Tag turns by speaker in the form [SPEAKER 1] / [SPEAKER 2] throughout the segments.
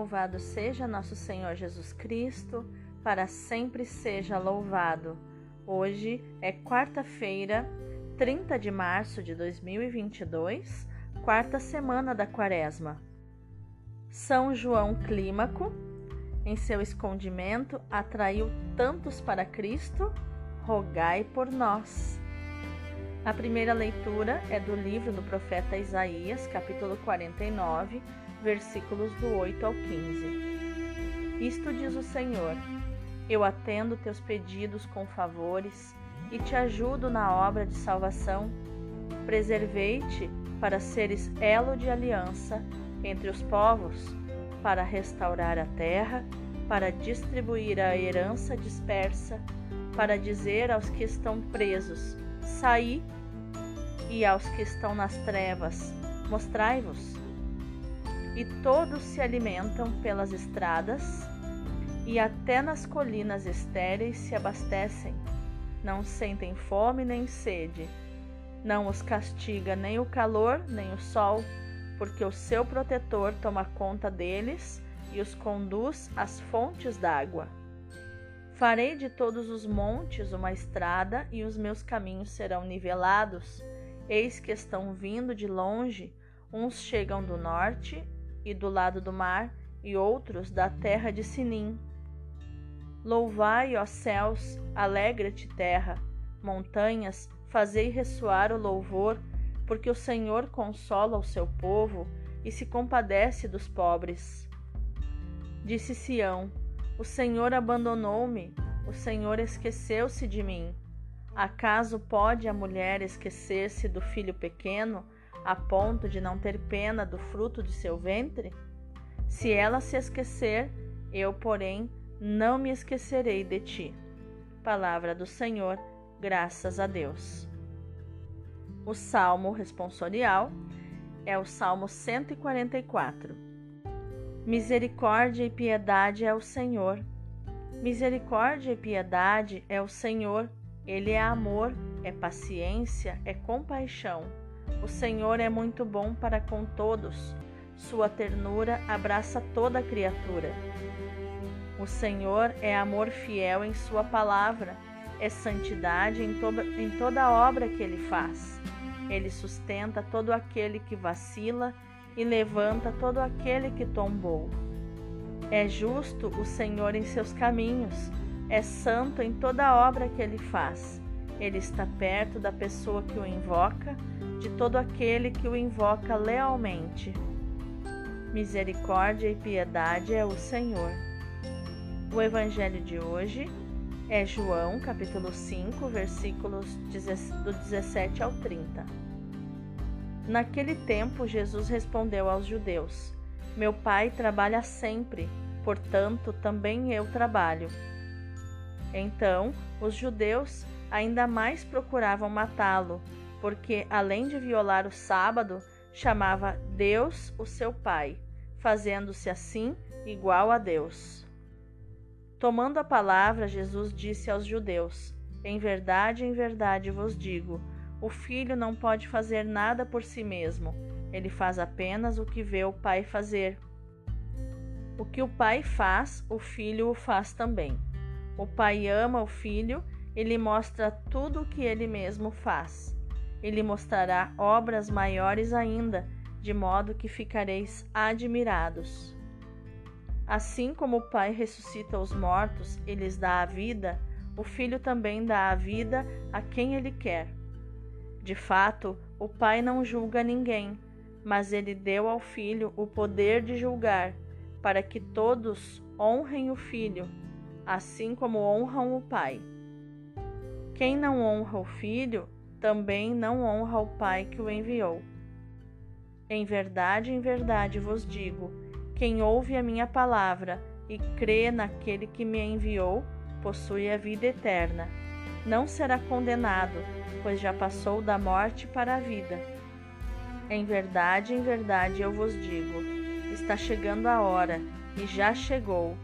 [SPEAKER 1] Louvado seja nosso Senhor Jesus Cristo, para sempre seja louvado. Hoje é quarta-feira, 30 de março de 2022, quarta semana da Quaresma. São João Clímaco, em seu escondimento, atraiu tantos para Cristo, rogai por nós. A primeira leitura é do livro do profeta Isaías, capítulo 49, versículos do 8 ao 15. Isto diz o Senhor: Eu atendo teus pedidos com favores e te ajudo na obra de salvação. Preservei-te para seres elo de aliança entre os povos, para restaurar a terra, para distribuir a herança dispersa, para dizer aos que estão presos: Saí, e aos que estão nas trevas: Mostrai-vos e todos se alimentam pelas estradas e até nas colinas estéreis se abastecem. Não sentem fome nem sede. Não os castiga nem o calor nem o sol, porque o seu protetor toma conta deles e os conduz às fontes d'água. Farei de todos os montes uma estrada e os meus caminhos serão nivelados. Eis que estão vindo de longe, uns chegam do norte e do lado do mar, e outros da terra de Sinim. Louvai, ó céus, alegra-te, terra, montanhas, fazei ressoar o louvor, porque o Senhor consola o seu povo e se compadece dos pobres. Disse Sião: O Senhor abandonou-me, o Senhor esqueceu-se de mim. Acaso pode a mulher esquecer-se do filho pequeno? A ponto de não ter pena do fruto de seu ventre? Se ela se esquecer, eu, porém, não me esquecerei de ti. Palavra do Senhor, graças a Deus. O salmo responsorial é o Salmo 144. Misericórdia e piedade é o Senhor. Misericórdia e piedade é o Senhor. Ele é amor, é paciência, é compaixão. O Senhor é muito bom para com todos, sua ternura abraça toda criatura. O Senhor é amor fiel em Sua palavra, é santidade em toda, em toda obra que Ele faz. Ele sustenta todo aquele que vacila e levanta todo aquele que tombou. É justo o Senhor em seus caminhos, é santo em toda obra que Ele faz. Ele está perto da pessoa que o invoca de todo aquele que o invoca lealmente. Misericórdia e piedade é o Senhor. O evangelho de hoje é João, capítulo 5, versículos do 17 ao 30. Naquele tempo, Jesus respondeu aos judeus: Meu pai trabalha sempre, portanto, também eu trabalho. Então, os judeus ainda mais procuravam matá-lo porque além de violar o sábado, chamava Deus o seu Pai, fazendo-se assim igual a Deus. Tomando a palavra, Jesus disse aos judeus: Em verdade, em verdade vos digo, o filho não pode fazer nada por si mesmo, ele faz apenas o que vê o Pai fazer. O que o Pai faz, o filho o faz também. O Pai ama o filho e lhe mostra tudo o que ele mesmo faz. Ele mostrará obras maiores ainda, de modo que ficareis admirados. Assim como o Pai ressuscita os mortos e lhes dá a vida, o Filho também dá a vida a quem ele quer. De fato, o Pai não julga ninguém, mas ele deu ao Filho o poder de julgar, para que todos honrem o Filho, assim como honram o Pai. Quem não honra o Filho, também não honra o Pai que o enviou. Em verdade, em verdade vos digo: quem ouve a minha palavra e crê naquele que me enviou, possui a vida eterna. Não será condenado, pois já passou da morte para a vida. Em verdade, em verdade eu vos digo: está chegando a hora, e já chegou,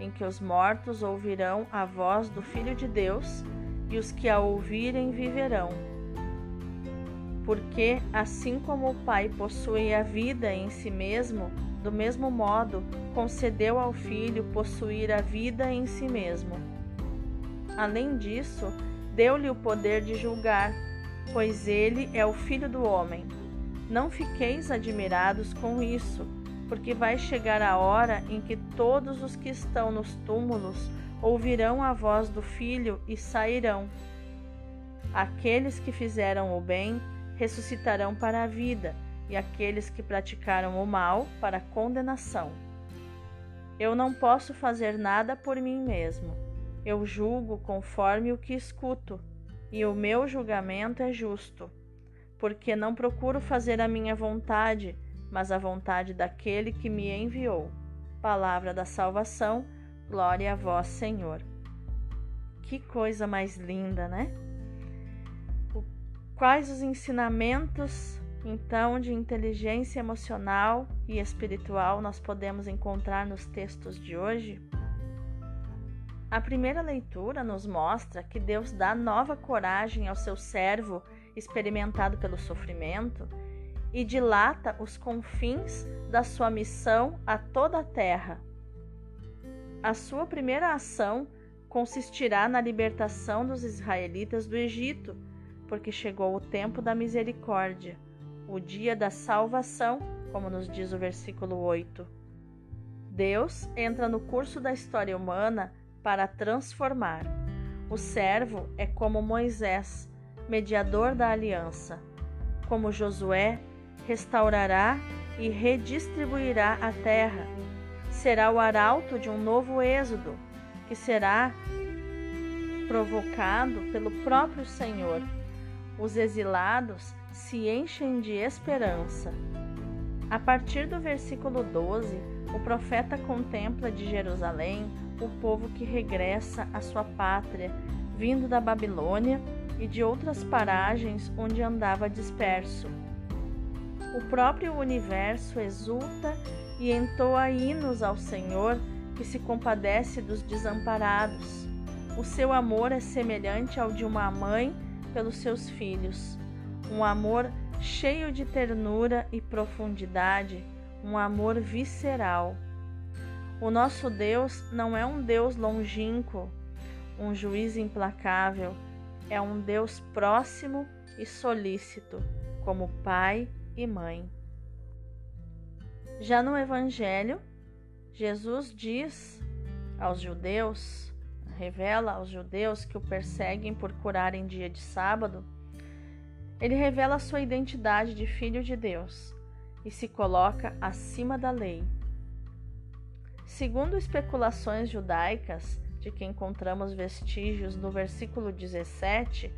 [SPEAKER 1] em que os mortos ouvirão a voz do Filho de Deus, e os que a ouvirem viverão. porque, assim como o Pai possui a vida em si mesmo, do mesmo modo concedeu ao Filho possuir a vida em si mesmo. Além disso, deu-lhe o poder de julgar, pois ele é o Filho do homem. Não fiqueis admirados com isso, porque vai chegar a hora em que todos os que estão nos túmulos ouvirão a voz do Filho e sairão. Aqueles que fizeram o bem ressuscitarão para a vida, e aqueles que praticaram o mal para a condenação. Eu não posso fazer nada por mim mesmo. Eu julgo conforme o que escuto, e o meu julgamento é justo, porque não procuro fazer a minha vontade, mas a vontade daquele que me enviou. Palavra da salvação, glória a vós, Senhor. Que coisa mais linda, né? Quais os ensinamentos, então, de inteligência emocional e espiritual nós podemos encontrar nos textos de hoje? A primeira leitura nos mostra que Deus dá nova coragem ao seu servo experimentado pelo sofrimento e dilata os confins da sua missão a toda a terra. A sua primeira ação consistirá na libertação dos israelitas do Egito porque chegou o tempo da misericórdia, o dia da salvação, como nos diz o versículo 8. Deus entra no curso da história humana para transformar. O servo é como Moisés, mediador da aliança. Como Josué, restaurará e redistribuirá a terra. Será o arauto de um novo êxodo, que será provocado pelo próprio Senhor os exilados se enchem de esperança. A partir do versículo 12, o profeta contempla de Jerusalém o povo que regressa à sua pátria, vindo da Babilônia e de outras paragens onde andava disperso. O próprio universo exulta e entoa hinos ao Senhor que se compadece dos desamparados. O seu amor é semelhante ao de uma mãe pelos seus filhos, um amor cheio de ternura e profundidade, um amor visceral. O nosso Deus não é um Deus longínquo, um juiz implacável, é um Deus próximo e solícito, como pai e mãe. Já no Evangelho, Jesus diz aos judeus revela aos judeus que o perseguem por curar em dia de sábado, ele revela sua identidade de filho de Deus e se coloca acima da lei. Segundo especulações judaicas, de que encontramos vestígios no versículo 17,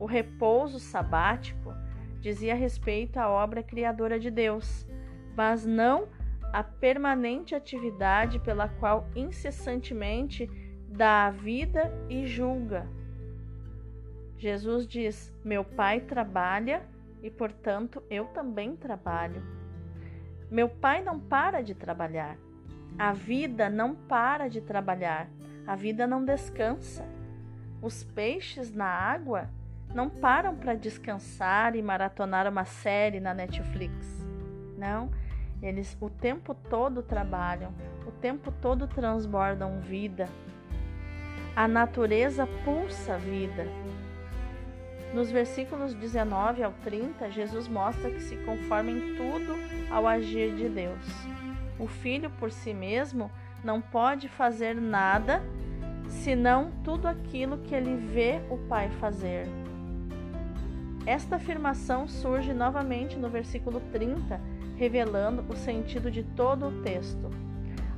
[SPEAKER 1] o repouso sabático dizia respeito à obra criadora de Deus, mas não à permanente atividade pela qual incessantemente dá a vida e julga. Jesus diz: Meu Pai trabalha e, portanto, eu também trabalho. Meu Pai não para de trabalhar. A vida não para de trabalhar. A vida não descansa. Os peixes na água não param para descansar e maratonar uma série na Netflix. Não, eles o tempo todo trabalham, o tempo todo transbordam vida, a natureza pulsa vida. Nos versículos 19 ao 30, Jesus mostra que se conforma em tudo ao agir de Deus. O filho por si mesmo não pode fazer nada senão tudo aquilo que ele vê o Pai fazer. Esta afirmação surge novamente no versículo 30, revelando o sentido de todo o texto.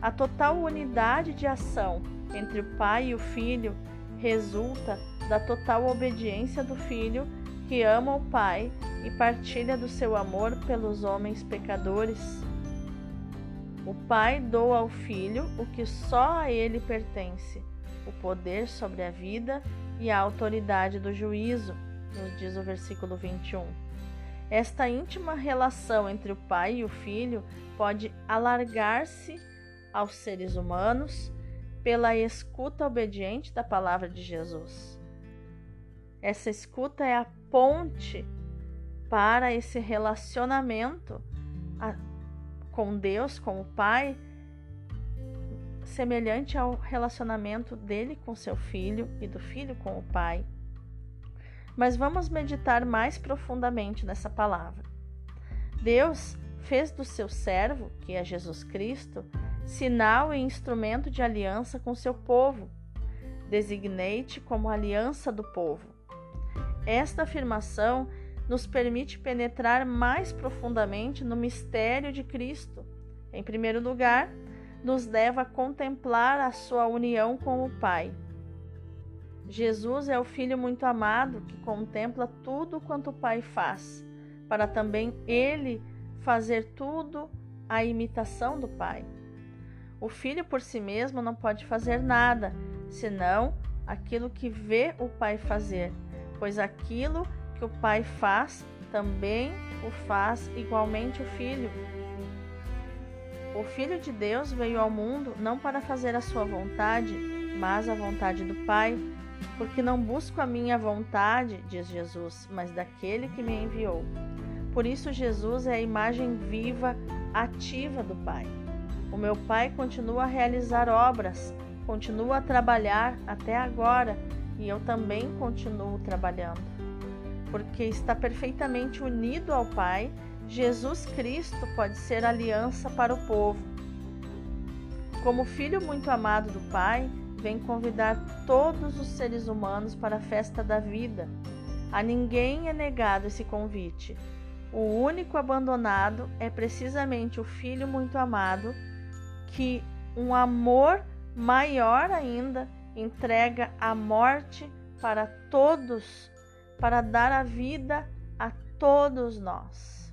[SPEAKER 1] A total unidade de ação entre o pai e o filho resulta da total obediência do filho que ama o pai e partilha do seu amor pelos homens pecadores. O pai doa ao filho o que só a ele pertence, o poder sobre a vida e a autoridade do juízo, nos diz o versículo 21. Esta íntima relação entre o pai e o filho pode alargar-se aos seres humanos pela escuta obediente da palavra de Jesus. Essa escuta é a ponte para esse relacionamento com Deus, com o Pai, semelhante ao relacionamento dele com seu filho e do filho com o Pai. Mas vamos meditar mais profundamente nessa palavra. Deus fez do seu servo, que é Jesus Cristo, sinal e instrumento de aliança com seu povo. Designei-te como aliança do povo. Esta afirmação nos permite penetrar mais profundamente no mistério de Cristo. Em primeiro lugar, nos leva a contemplar a sua união com o Pai. Jesus é o Filho muito amado que contempla tudo quanto o Pai faz, para também ele fazer tudo à imitação do Pai. O filho por si mesmo não pode fazer nada, senão aquilo que vê o Pai fazer, pois aquilo que o Pai faz, também o faz igualmente o Filho. O Filho de Deus veio ao mundo não para fazer a sua vontade, mas a vontade do Pai, porque não busco a minha vontade, diz Jesus, mas daquele que me enviou. Por isso, Jesus é a imagem viva, ativa do Pai. O meu Pai continua a realizar obras, continua a trabalhar até agora e eu também continuo trabalhando porque está perfeitamente unido ao Pai, Jesus Cristo pode ser aliança para o povo. Como filho muito amado do Pai, vem convidar todos os seres humanos para a festa da vida. A ninguém é negado esse convite. O único abandonado é precisamente o filho muito amado, que um amor maior ainda entrega a morte para todos para dar a vida a todos nós.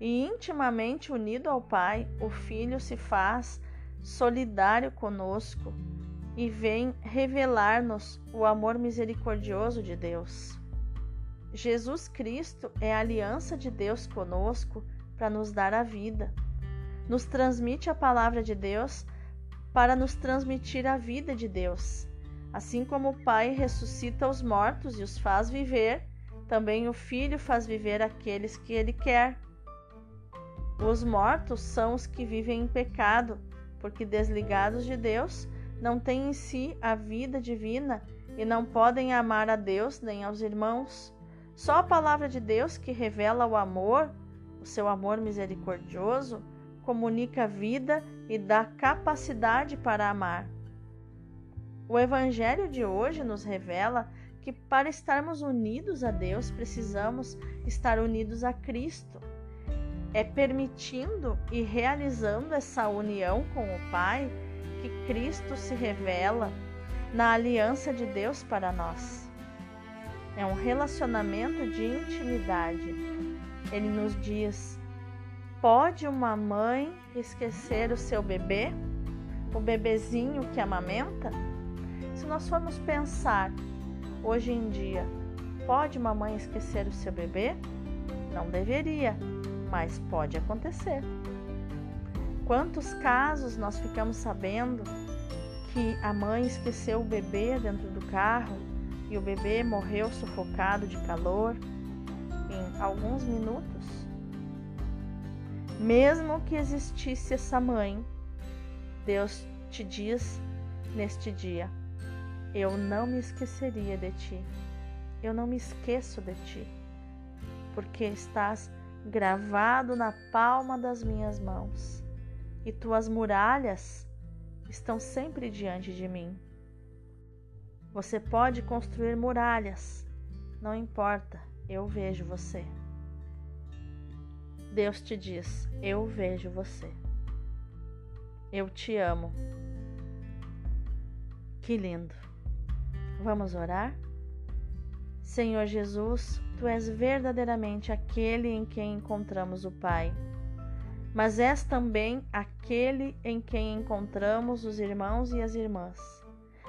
[SPEAKER 1] E intimamente unido ao Pai, o Filho se faz solidário conosco e vem revelar-nos o amor misericordioso de Deus. Jesus Cristo é a aliança de Deus conosco para nos dar a vida. Nos transmite a palavra de Deus para nos transmitir a vida de Deus Assim como o Pai ressuscita os mortos e os faz viver, também o Filho faz viver aqueles que ele quer. Os mortos são os que vivem em pecado, porque desligados de Deus, não têm em si a vida divina e não podem amar a Deus nem aos irmãos. Só a palavra de Deus, que revela o amor, o seu amor misericordioso, comunica vida e dá capacidade para amar. O Evangelho de hoje nos revela que para estarmos unidos a Deus precisamos estar unidos a Cristo. É permitindo e realizando essa união com o Pai que Cristo se revela na aliança de Deus para nós. É um relacionamento de intimidade. Ele nos diz: pode uma mãe esquecer o seu bebê, o bebezinho que amamenta? Se nós formos pensar hoje em dia, pode uma mãe esquecer o seu bebê? Não deveria, mas pode acontecer. Quantos casos nós ficamos sabendo que a mãe esqueceu o bebê dentro do carro e o bebê morreu sufocado de calor em alguns minutos? Mesmo que existisse essa mãe, Deus te diz neste dia: eu não me esqueceria de ti. Eu não me esqueço de ti, porque estás gravado na palma das minhas mãos, e tuas muralhas estão sempre diante de mim. Você pode construir muralhas, não importa, eu vejo você. Deus te diz: Eu vejo você. Eu te amo. Que lindo. Vamos orar? Senhor Jesus, tu és verdadeiramente aquele em quem encontramos o Pai, mas és também aquele em quem encontramos os irmãos e as irmãs.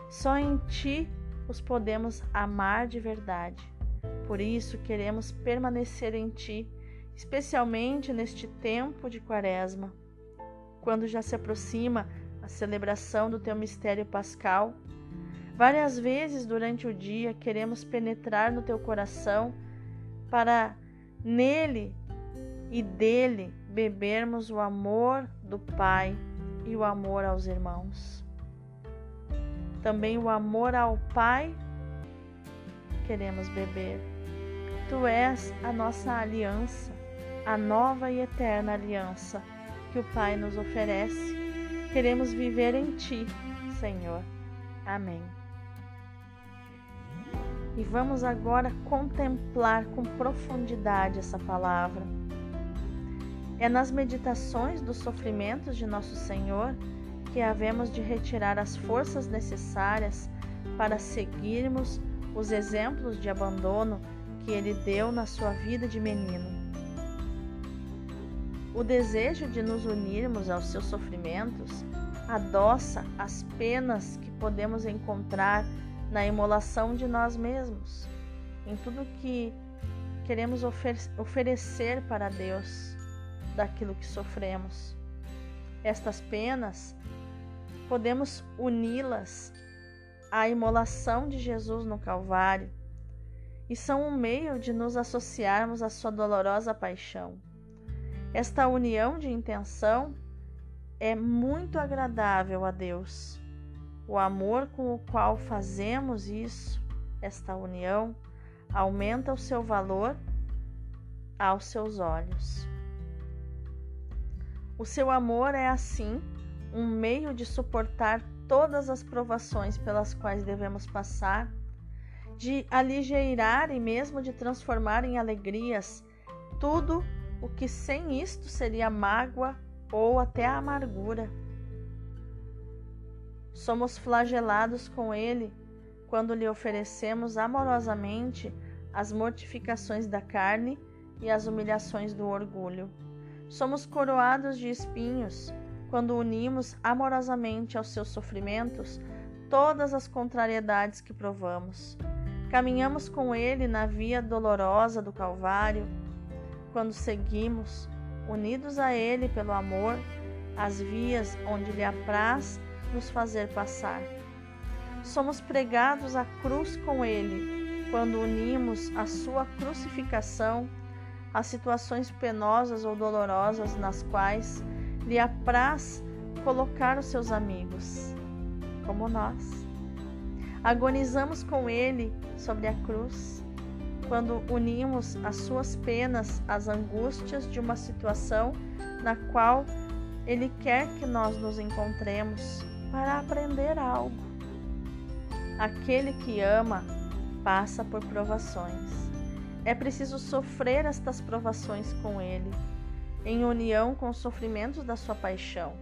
[SPEAKER 1] Só em ti os podemos amar de verdade. Por isso queremos permanecer em ti, especialmente neste tempo de Quaresma, quando já se aproxima a celebração do teu mistério pascal Várias vezes durante o dia queremos penetrar no teu coração para nele e dele bebermos o amor do Pai e o amor aos irmãos. Também o amor ao Pai queremos beber. Tu és a nossa aliança, a nova e eterna aliança que o Pai nos oferece. Queremos viver em Ti, Senhor. Amém. E vamos agora contemplar com profundidade essa palavra. É nas meditações dos sofrimentos de nosso Senhor que havemos de retirar as forças necessárias para seguirmos os exemplos de abandono que ele deu na sua vida de menino. O desejo de nos unirmos aos seus sofrimentos adoça as penas que podemos encontrar na imolação de nós mesmos, em tudo que queremos ofer oferecer para Deus daquilo que sofremos. Estas penas podemos uni-las à imolação de Jesus no Calvário e são um meio de nos associarmos à sua dolorosa paixão. Esta união de intenção é muito agradável a Deus. O amor com o qual fazemos isso, esta união, aumenta o seu valor aos seus olhos. O seu amor é assim um meio de suportar todas as provações pelas quais devemos passar, de aligeirar e mesmo de transformar em alegrias tudo o que sem isto seria mágoa ou até amargura. Somos flagelados com Ele quando lhe oferecemos amorosamente as mortificações da carne e as humilhações do orgulho. Somos coroados de espinhos quando unimos amorosamente aos seus sofrimentos todas as contrariedades que provamos. Caminhamos com Ele na via dolorosa do Calvário, quando seguimos, unidos a Ele pelo amor, as vias onde lhe apraz nos fazer passar. Somos pregados à cruz com Ele, quando unimos a Sua crucificação às situações penosas ou dolorosas nas quais lhe apraz colocar os seus amigos, como nós. Agonizamos com ele sobre a cruz, quando unimos as suas penas às angústias de uma situação na qual ele quer que nós nos encontremos para aprender algo. Aquele que ama passa por provações. É preciso sofrer estas provações com ele em união com os sofrimentos da sua paixão.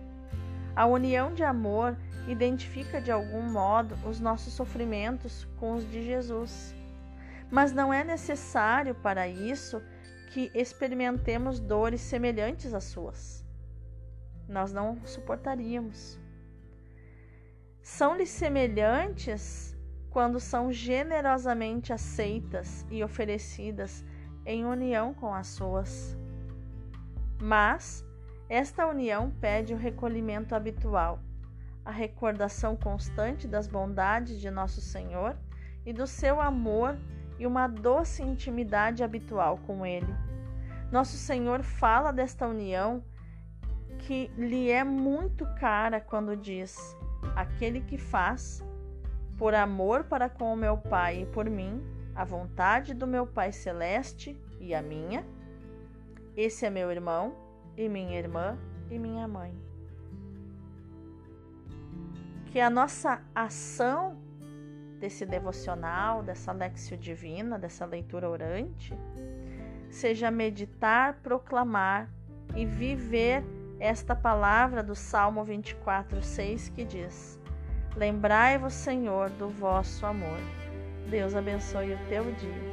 [SPEAKER 1] A união de amor identifica de algum modo os nossos sofrimentos com os de Jesus. Mas não é necessário para isso que experimentemos dores semelhantes às suas. Nós não suportaríamos. São-lhe semelhantes quando são generosamente aceitas e oferecidas em união com as suas. Mas esta união pede o recolhimento habitual, a recordação constante das bondades de nosso Senhor e do seu amor e uma doce intimidade habitual com Ele. Nosso Senhor fala desta união que lhe é muito cara quando diz: Aquele que faz, por amor para com o meu Pai e por mim, a vontade do meu Pai Celeste e a minha, esse é meu irmão e minha irmã e minha mãe. Que a nossa ação desse devocional, dessa lexio divina, dessa leitura orante, seja meditar, proclamar e viver esta palavra do Salmo 24, 6 que diz: Lembrai-vos, Senhor, do vosso amor. Deus abençoe o teu dia.